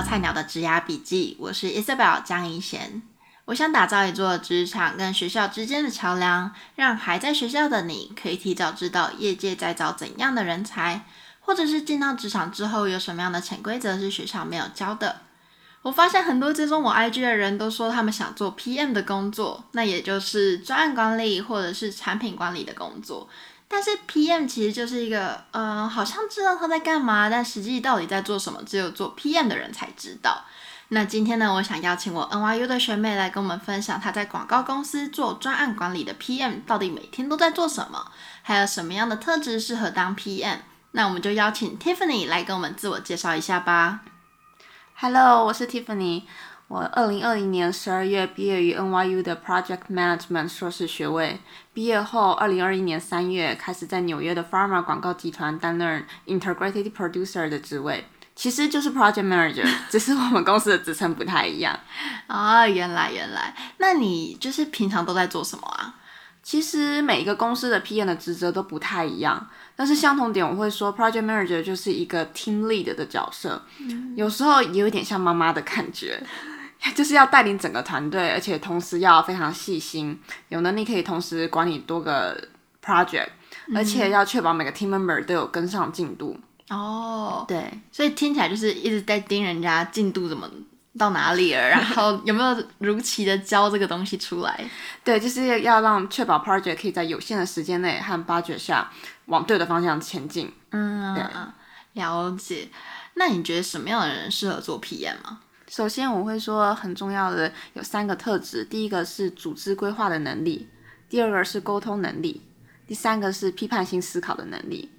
到菜鸟的职涯笔记，我是 Isabel 江一贤。我想打造一座职场跟学校之间的桥梁，让还在学校的你可以提早知道业界在找怎样的人才，或者是进到职场之后有什么样的潜规则是学校没有教的。我发现很多追踪我 IG 的人都说他们想做 PM 的工作，那也就是专案管理或者是产品管理的工作。但是 PM 其实就是一个，嗯、呃，好像知道他在干嘛，但实际到底在做什么，只有做 PM 的人才知道。那今天呢，我想邀请我 NYU 的学妹来跟我们分享她在广告公司做专案管理的 PM 到底每天都在做什么，还有什么样的特质适合当 PM。那我们就邀请 Tiffany 来跟我们自我介绍一下吧。Hello，我是 Tiffany。我二零二零年十二月毕业于 NYU 的 Project Management 硕士学位。毕业后，二零二一年三月开始在纽约的 Pharma 广告集团担任 Integrated Producer 的职位，其实就是 Project Manager，只是我们公司的职称不太一样。啊，原来原来，那你就是平常都在做什么啊？其实每一个公司的 PM 的职责都不太一样，但是相同点我会说，Project Manager 就是一个 Team Lead 的角色，嗯、有时候也有点像妈妈的感觉，就是要带领整个团队，而且同时要非常细心，有能力可以同时管理多个 project，而且要确保每个 team member 都有跟上进度。哦，对，所以听起来就是一直在盯人家进度怎么。到哪里了？然后有没有如期的交这个东西出来？对，就是要让确保 project 可以在有限的时间内和 budget 下往对的方向前进。嗯，对，了解。那你觉得什么样的人适合做 PM 吗？首先，我会说很重要的有三个特质：第一个是组织规划的能力，第二个是沟通能力，第三个是批判性思考的能力。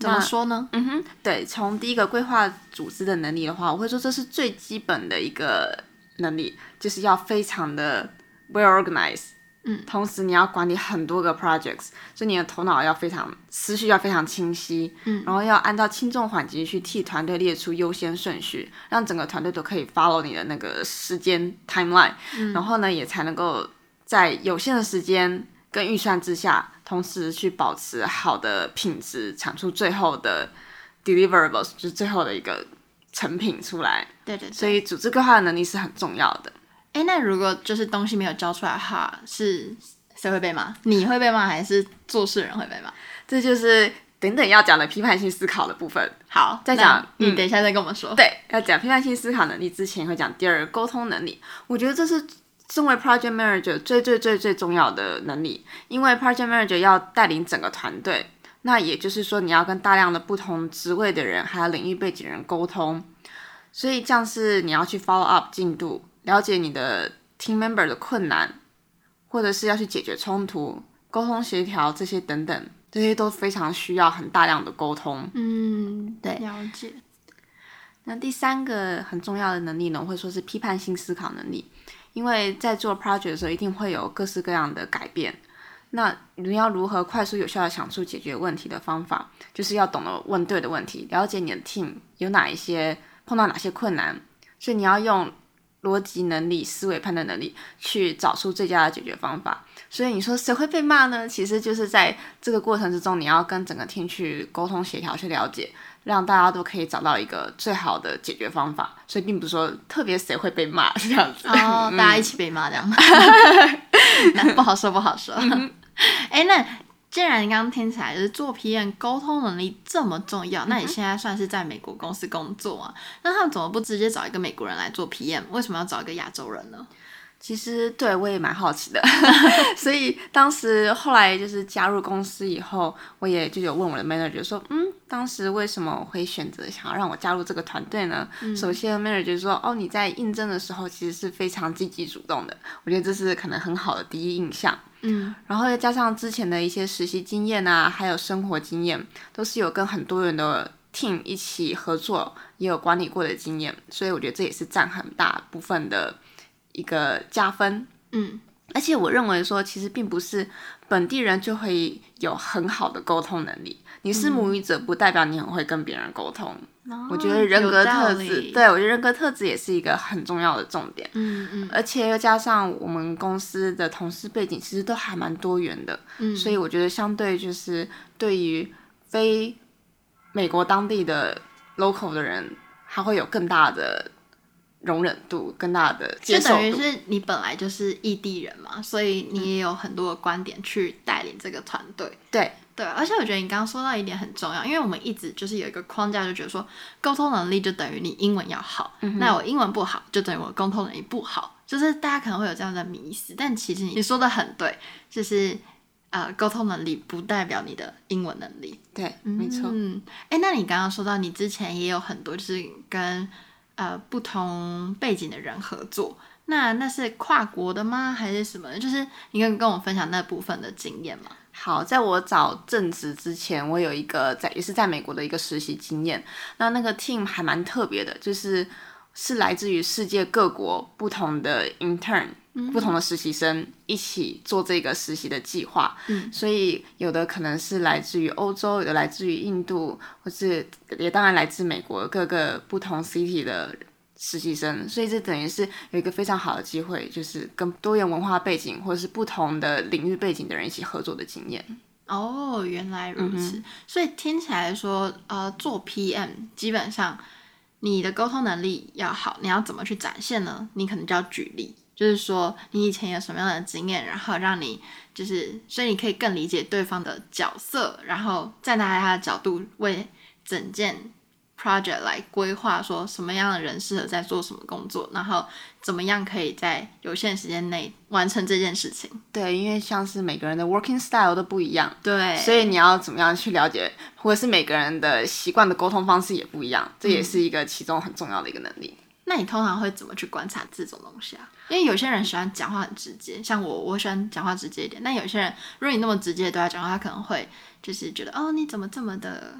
怎么说呢？嗯哼，对，从第一个规划组织的能力的话，我会说这是最基本的一个能力，就是要非常的 well organized，嗯，同时你要管理很多个 projects，所以你的头脑要非常思绪要非常清晰，嗯，然后要按照轻重缓急去替团队列出优先顺序，让整个团队都可以 follow 你的那个时间 timeline，嗯，然后呢，也才能够在有限的时间跟预算之下。同时去保持好的品质，产出最后的 deliverables，就是最后的一个成品出来。对对对。所以组织规划的能力是很重要的。哎，那如果就是东西没有交出来的话，是谁会被骂？你会被骂，还是做事人会被骂？这就是等等要讲的批判性思考的部分。好，再讲。你等一下再跟我们说。嗯、对，要讲批判性思考能力之前，会讲第二个沟通能力。我觉得这是。身为 project manager 最最最最重要的能力，因为 project manager 要带领整个团队，那也就是说你要跟大量的不同职位的人，还有领域背景人沟通，所以像是你要去 follow up 进度，了解你的 team member 的困难，或者是要去解决冲突、沟通协调这些等等，这些都非常需要很大量的沟通。嗯，对，了解。那第三个很重要的能力呢，我会说是批判性思考能力。因为在做 project 的时候，一定会有各式各样的改变。那你要如何快速有效的想出解决问题的方法，就是要懂得问对的问题，了解你的 team 有哪一些碰到哪些困难，所以你要用逻辑能力、思维判断能力去找出最佳的解决方法。所以你说谁会被骂呢？其实就是在这个过程之中，你要跟整个 team 去沟通协调，去了解。让大家都可以找到一个最好的解决方法，所以并不是说特别谁会被骂这样子。哦，嗯、大家一起被骂这样。那不好说，不好说。哎、那既然你刚刚听起来就是做 PM 沟通能力这么重要，嗯、那你现在算是在美国公司工作啊？那他们怎么不直接找一个美国人来做 PM？为什么要找一个亚洲人呢？其实对我也蛮好奇的，所以当时后来就是加入公司以后，我也就有问我的 manager 说，嗯，当时为什么我会选择想要让我加入这个团队呢？嗯、首先 manager 说，哦，你在应征的时候其实是非常积极主动的，我觉得这是可能很好的第一印象。嗯，然后再加上之前的一些实习经验啊，还有生活经验，都是有跟很多人的 team 一起合作，也有管理过的经验，所以我觉得这也是占很大部分的。一个加分，嗯，而且我认为说，其实并不是本地人就会有很好的沟通能力。你是母语者，不代表你很会跟别人沟通。嗯、我觉得人格特质，对，我觉得人格特质也是一个很重要的重点。嗯嗯，而且又加上我们公司的同事背景，其实都还蛮多元的。嗯，所以我觉得相对就是对于非美国当地的 local 的人，他会有更大的容忍度、更大的接受度。就等于是你本来就是异地人嘛，所以你也有很多的观点去带领这个团队。对对，而且我觉得你刚刚说到一点很重要，因为我们一直就是有一个框架，就觉得说沟通能力就等于你英文要好，嗯、那我英文不好就等于我沟通能力不好，就是大家可能会有这样的迷思，但其实你说的很对，就是。呃，沟通能力不代表你的英文能力。对，没错。嗯，哎，那你刚刚说到你之前也有很多就是跟呃不同背景的人合作，那那是跨国的吗？还是什么？就是你可以跟我分享那部分的经验吗？好，在我找正职之前，我有一个在也是在美国的一个实习经验。那那个 team 还蛮特别的，就是是来自于世界各国不同的 intern。不同的实习生一起做这个实习的计划，嗯，所以有的可能是来自于欧洲，有的来自于印度，或是也当然来自美国各个不同 city 的实习生，所以这等于是有一个非常好的机会，就是跟多元文化背景或者是不同的领域背景的人一起合作的经验。哦，原来如此，嗯、所以听起来说，呃，做 PM 基本上你的沟通能力要好，你要怎么去展现呢？你可能就要举例。就是说，你以前有什么样的经验，然后让你就是，所以你可以更理解对方的角色，然后站在他的角度为整件 project 来规划，说什么样的人适合在做什么工作，然后怎么样可以在有限时间内完成这件事情。对，因为像是每个人的 working style 都不一样，对，所以你要怎么样去了解，或者是每个人的习惯的沟通方式也不一样，这也是一个其中很重要的一个能力。嗯那你通常会怎么去观察这种东西啊？因为有些人喜欢讲话很直接，像我，我喜欢讲话直接一点。但有些人，如果你那么直接对他讲话，他可能会就是觉得，哦，你怎么这么的，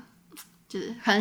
就是可能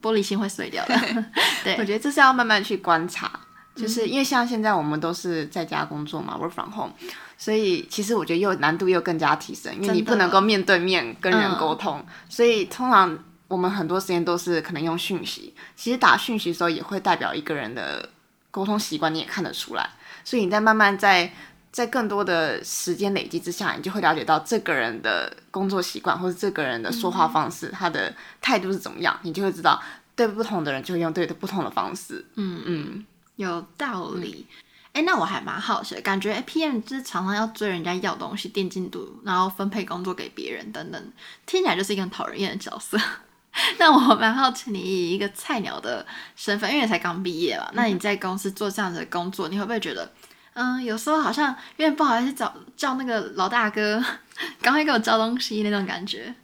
玻璃心会碎掉的。对，我觉得这是要慢慢去观察，就是因为像现在我们都是在家工作嘛，work from home，所以其实我觉得又难度又更加提升，因为你不能够面对面跟人沟通，嗯、所以通常。我们很多时间都是可能用讯息，其实打讯息的时候也会代表一个人的沟通习惯，你也看得出来。所以你在慢慢在在更多的时间累积之下，你就会了解到这个人的工作习惯，或者这个人的说话方式，嗯、他的态度是怎么样，你就会知道对不同的人就会用对的不同的方式。嗯嗯，有道理。哎、嗯，那我还蛮好奇的，感觉 PM 就是常常要追人家要东西、垫进度，然后分配工作给别人等等，听起来就是一个很讨人厌的角色。那我蛮好奇，你以一个菜鸟的身份，因为你才刚毕业嘛，那你在公司做这样子的工作，你会不会觉得，嗯，有时候好像有点不好意思找叫那个老大哥，赶快给我交东西那种感觉？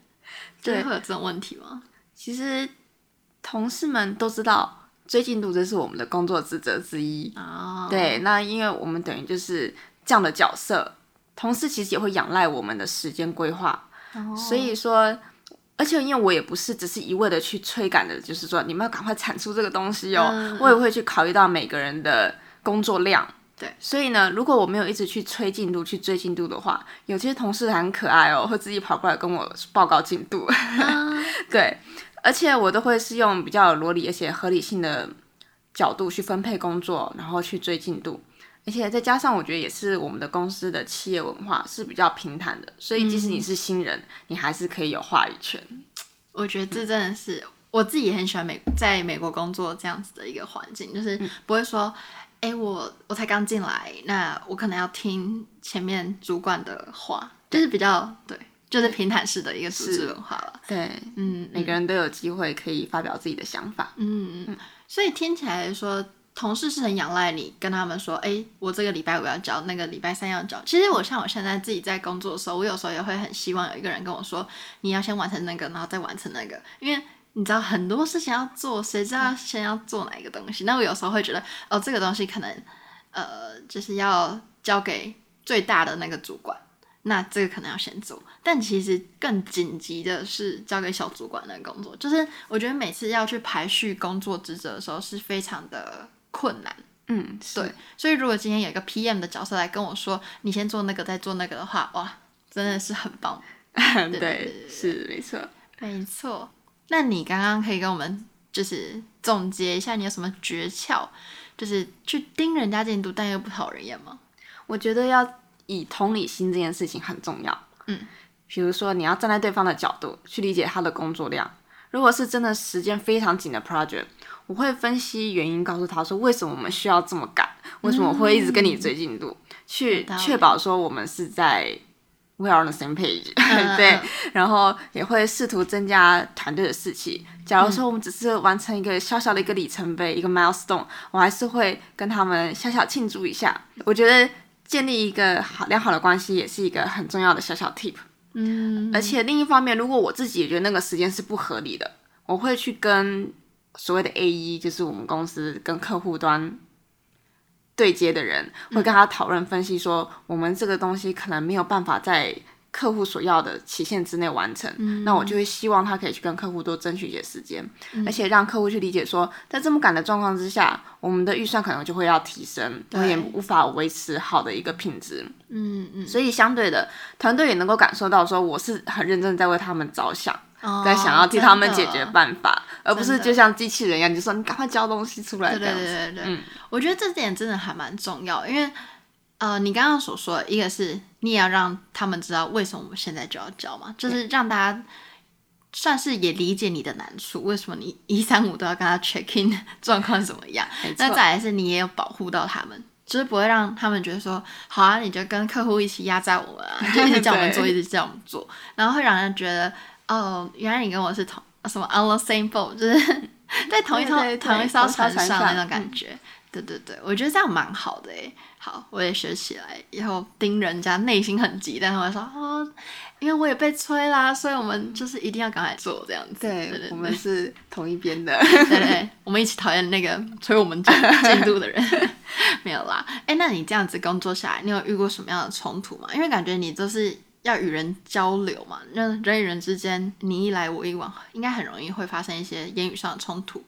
对，会有这种问题吗？其实同事们都知道追进度这是我们的工作职责之一哦。对，那因为我们等于就是这样的角色，同事其实也会仰赖我们的时间规划，哦、所以说。而且因为我也不是只是一味的去催赶的，就是说你们要赶快产出这个东西哦，嗯、我也会去考虑到每个人的工作量。对，所以呢，如果我没有一直去催进度、去追进度的话，有些同事很可爱哦，会自己跑过来跟我报告进度。嗯、对，而且我都会是用比较有逻辑而且合理性的角度去分配工作，然后去追进度。而且再加上，我觉得也是我们的公司的企业文化是比较平坦的，所以即使你是新人，嗯、你还是可以有话语权。我觉得这真的是、嗯、我自己也很喜欢美在美国工作这样子的一个环境，就是不会说，哎、嗯，我我才刚进来，那我可能要听前面主管的话，就是比较对，就是平坦式的一个组织文化了。对，嗯，每个人都有机会可以发表自己的想法。嗯嗯，所以听起来说。同事是很仰赖你跟他们说，哎，我这个礼拜五要交，那个礼拜三要交。其实我像我现在自己在工作的时候，我有时候也会很希望有一个人跟我说，你要先完成那个，然后再完成那个，因为你知道很多事情要做，谁知道先要做哪一个东西？那我有时候会觉得，哦，这个东西可能，呃，就是要交给最大的那个主管，那这个可能要先做。但其实更紧急的是交给小主管那个工作，就是我觉得每次要去排序工作职责的时候是非常的。困难，嗯，对，所以如果今天有一个 PM 的角色来跟我说，你先做那个，再做那个的话，哇，真的是很棒。对，是没错，没错。那你刚刚可以跟我们就是总结一下，你有什么诀窍，就是去盯人家进度，但又不讨人厌吗？我觉得要以同理心这件事情很重要。嗯，比如说你要站在对方的角度去理解他的工作量，如果是真的时间非常紧的 project。我会分析原因，告诉他说为什么我们需要这么赶，为什么我会一直跟你追进度，嗯、去确保说我们是在 we are on the same page，、嗯、对，然后也会试图增加团队的士气。假如说我们只是完成一个小小的一个里程碑，嗯、一个 milestone，我还是会跟他们小小庆祝一下。我觉得建立一个好良好的关系也是一个很重要的小小 tip。嗯，而且另一方面，如果我自己也觉得那个时间是不合理的，我会去跟所谓的 AE，就是我们公司跟客户端对接的人，会跟他讨论分析说，我们这个东西可能没有办法在客户所要的期限之内完成，嗯、那我就会希望他可以去跟客户多争取一些时间，嗯、而且让客户去理解说，在这么赶的状况之下，我们的预算可能就会要提升，我也无法维持好的一个品质。嗯嗯，所以相对的，团队也能够感受到说，我是很认真在为他们着想，哦、在想要替他们解决办法，而不是就像机器人一样，就说你赶快交东西出来。对对对对，嗯，我觉得这点真的还蛮重要，因为。呃，你刚刚所说的，一个是你也要让他们知道为什么我们现在就要交嘛，就是让大家算是也理解你的难处，为什么你一三五都要跟他 check in 状况怎么样？那再来是你也有保护到他们，就是不会让他们觉得说，好啊，你就跟客户一起压榨我们啊，就一直叫我们做，一直叫我们做，然后会让人觉得，哦，原来你跟我是同什么 on the same boat，就是 在同一艘同一艘船上那种感觉。嗯对对对，我觉得这样蛮好的诶。好，我也学起来，以后盯人家内心很急，但是我说哦，因为我也被催啦，所以我们就是一定要赶快做这样子。对，对对对，我们是同一边的。对对，我们一起讨厌那个催我们进进度的人。没有啦，哎，那你这样子工作下来，你有遇过什么样的冲突吗？因为感觉你都是要与人交流嘛，那人与人之间你一来我一往，应该很容易会发生一些言语上的冲突。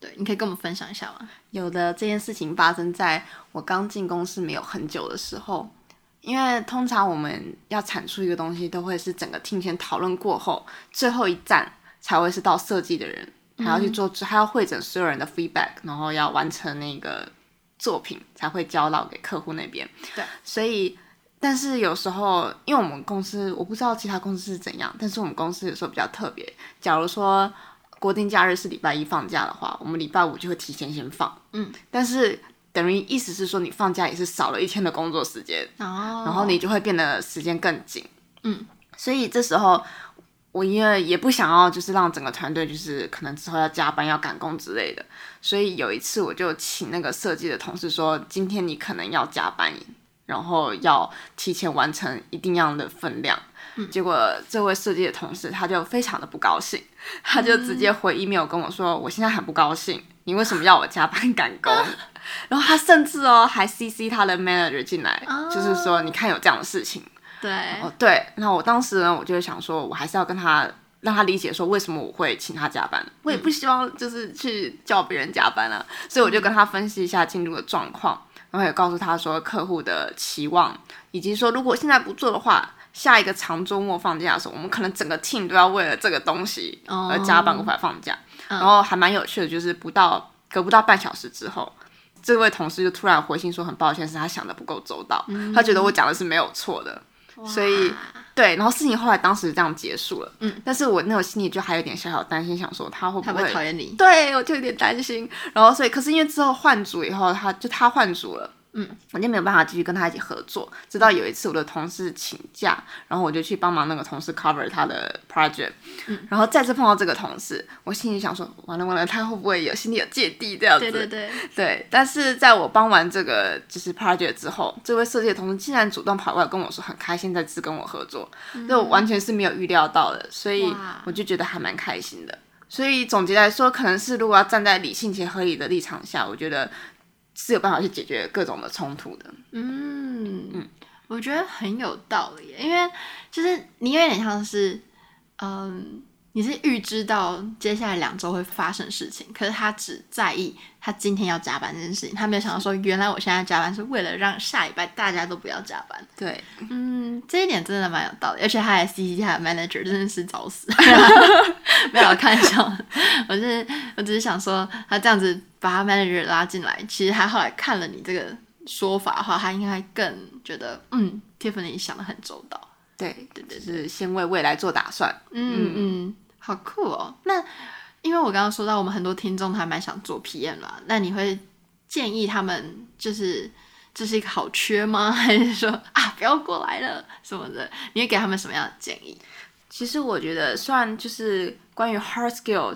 对，你可以跟我们分享一下吗？有的，这件事情发生在我刚进公司没有很久的时候，因为通常我们要产出一个东西，都会是整个 team 先讨论过后，最后一站才会是到设计的人，还要去做，还要会诊所有人的 feedback，然后要完成那个作品，才会交到给客户那边。对，所以，但是有时候，因为我们公司，我不知道其他公司是怎样，但是我们公司有时候比较特别，假如说。国定假日是礼拜一放假的话，我们礼拜五就会提前先放。嗯，但是等于意思是说，你放假也是少了一天的工作时间。哦，然后你就会变得时间更紧。嗯，所以这时候我因为也不想要，就是让整个团队就是可能之后要加班要赶工之类的，所以有一次我就请那个设计的同事说，今天你可能要加班，然后要提前完成一定样的分量。嗯，结果这位设计的同事他就非常的不高兴。他就直接回 email 跟我说：“嗯、我现在很不高兴，你为什么要我加班赶工？” 然后他甚至哦还 CC 他的 manager 进来，哦、就是说你看有这样的事情。对，哦对，那我当时呢，我就想说，我还是要跟他让他理解说为什么我会请他加班。我也不希望就是去叫别人加班啊，嗯、所以我就跟他分析一下进度的状况，然后也告诉他说客户的期望，以及说如果现在不做的话。下一个长周末放假的时候，我们可能整个 team 都要为了这个东西而加班无法放假。Oh. 然后还蛮有趣的，就是不到隔不到半小时之后，这位同事就突然回信说很抱歉，是他想的不够周到，mm hmm. 他觉得我讲的是没有错的。所以对，然后事情后来当时这样结束了。嗯，但是我那种心里就还有点小小担心，想说他会不会讨厌你？对，我就有点担心。然后所以，可是因为之后换组以后，他就他换组了。嗯，我就没有办法继续跟他一起合作。直到有一次我的同事请假，然后我就去帮忙那个同事 cover 他的 project。嗯，然后再次碰到这个同事，我心里想说，完了完了，他会不会有心里有芥蒂这样子？对对对。对，但是在我帮完这个就是 project 之后，这位设计的同事竟然主动跑过来跟我说，很开心再次跟我合作，这、嗯、完全是没有预料到的，所以我就觉得还蛮开心的。所以总结来说，可能是如果要站在理性且合理的立场下，我觉得。是有办法去解决各种的冲突的。嗯嗯，我觉得很有道理，因为就是你有点像是，嗯。你是预知到接下来两周会发生事情，可是他只在意他今天要加班这件事情，他没有想到说，原来我现在加班是为了让下礼拜大家都不要加班。对，嗯，这一点真的蛮有道理，而且他还的 manager，真的是找死。没有开玩笑，我是我只是想说，他这样子把他 manager 拉进来，其实他后来看了你这个说法的话，他应该更觉得，嗯，Tiffany 想的很周到。对对对，是先为未来做打算。嗯嗯。嗯好酷哦！那因因为我刚刚说到，我们很多听众还蛮想做 PM 啦，那你会建议他们就是这是一个好缺吗？还是说啊不要过来了什么的？你会给他们什么样的建议？其实我觉得，虽然就是关于 hard skill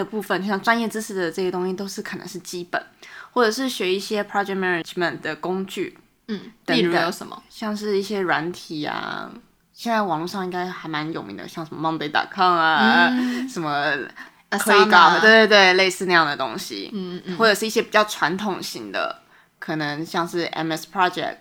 的部分，就像专业知识的这些东西，都是可能是基本，或者是学一些 project management 的工具，嗯，例如有什么？像是一些软体啊，现在网络上应该还蛮有名的，像什么 Monday.com 啊，嗯、什么 Asana，对对对，类似那样的东西，嗯嗯，或者是一些比较传统型的，可能像是 MS Project。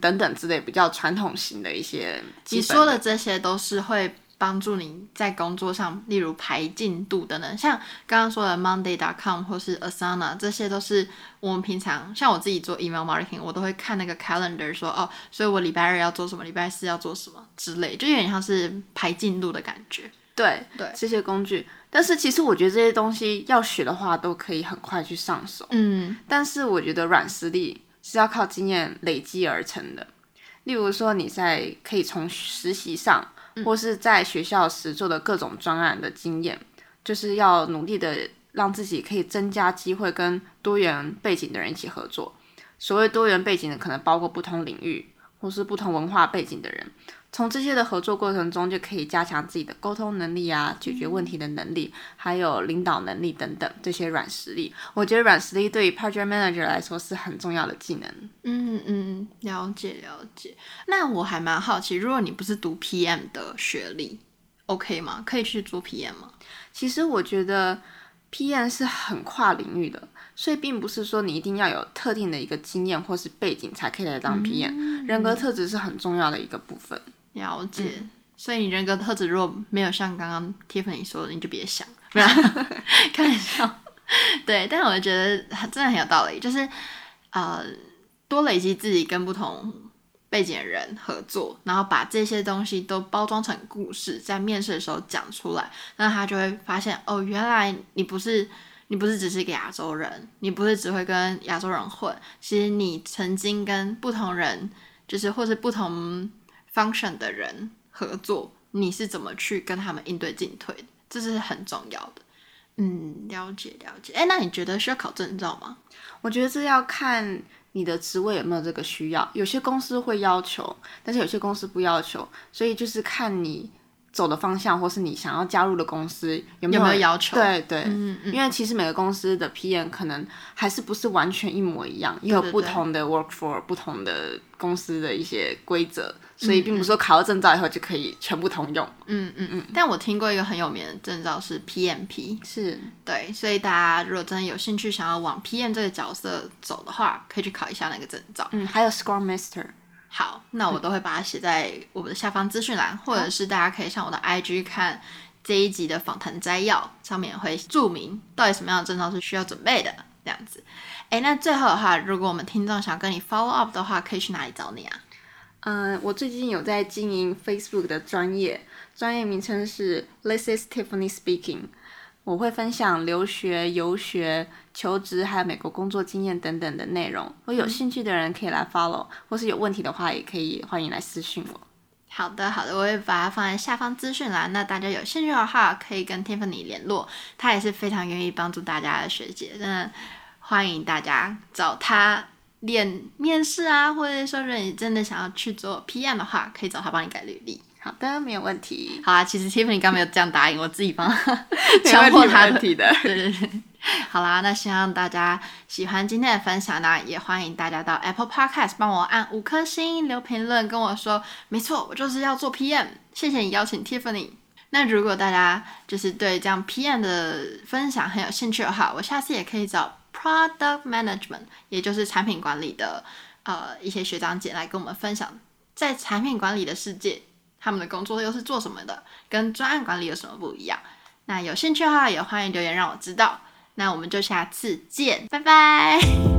等等之类比较传统型的一些的，你说的这些都是会帮助你在工作上，例如排进度等等。像刚刚说的 Monday.com 或是 Asana，这些都是我们平常像我自己做 email marketing，我都会看那个 calendar 说哦，所以我礼拜二要做什么，礼拜四要做什么之类，就有点像是排进度的感觉。对对，这些工具。但是其实我觉得这些东西要学的话，都可以很快去上手。嗯，但是我觉得软实力。是要靠经验累积而成的。例如说，你在可以从实习上，或是在学校时做的各种专案的经验，就是要努力的让自己可以增加机会跟多元背景的人一起合作。所谓多元背景的，可能包括不同领域或是不同文化背景的人。从这些的合作过程中，就可以加强自己的沟通能力啊，解决问题的能力，还有领导能力等等这些软实力。我觉得软实力对于 project manager 来说是很重要的技能。嗯嗯，了解了解。那我还蛮好奇，如果你不是读 PM 的学历，OK 吗？可以去做 PM 吗？其实我觉得 PM 是很跨领域的，所以并不是说你一定要有特定的一个经验或是背景才可以来当 PM。嗯，人格特质是很重要的一个部分。了解，嗯、所以你人格特质如果没有像刚刚 Tiffany 说的，你就别想，没有开玩笑。对，但是我觉得真的很有道理，就是呃，多累积自己跟不同背景的人合作，然后把这些东西都包装成故事，在面试的时候讲出来，那他就会发现哦，原来你不是你不是只是一个亚洲人，你不是只会跟亚洲人混，其实你曾经跟不同人，就是或是不同。Function 的人合作，你是怎么去跟他们应对进退？这是很重要的。嗯，了解了解。哎，那你觉得需要考证照吗？我觉得这要看你的职位有没有这个需要。有些公司会要求，但是有些公司不要求，所以就是看你走的方向，或是你想要加入的公司有没有，要求。对对，嗯嗯。因为其实每个公司的 PM 可能还是不是完全一模一样，也有不同的 work for 不同的公司的一些规则。所以并不是说考了证照以后就可以全部通用。嗯嗯嗯。但我听过一个很有名的证照是 PMP，是对。所以大家如果真的有兴趣想要往 PM 这个角色走的话，可以去考一下那个证照。嗯，还有 Scrum Master。好，那我都会把它写在我们的下方资讯栏，或者是大家可以上我的 IG 看这一集的访谈摘要，上面会注明到底什么样的症状是需要准备的，这样子。哎，那最后的话，如果我们听众想跟你 follow up 的话，可以去哪里找你啊？嗯，我最近有在经营 Facebook 的专业，专业名称是 This is Tiffany Speaking。我会分享留学、游学、求职还有美国工作经验等等的内容。如果有兴趣的人可以来 follow，或是有问题的话也可以欢迎来私信我。好的，好的，我会把它放在下方资讯栏。那大家有兴趣的话，可以跟 Tiffany 联络，她也是非常愿意帮助大家的学姐，真的欢迎大家找她。练面试啊，或者说，如果你真的想要去做 PM 的话，可以找她帮你改履历。好的，没有问题。好啊，其实 Tiffany 刚没有这样答应，我自己帮 强迫他的。对对对。好啦，那希望大家喜欢今天的分享呢，也欢迎大家到 Apple Podcast 帮我按五颗星，留评论跟我说，没错，我就是要做 PM。谢谢你邀请 Tiffany。那如果大家就是对这样 PM 的分享很有兴趣的话，我下次也可以找。Product Management，也就是产品管理的呃一些学长姐来跟我们分享，在产品管理的世界，他们的工作又是做什么的，跟专案管理有什么不一样？那有兴趣的话，也欢迎留言让我知道。那我们就下次见，拜拜。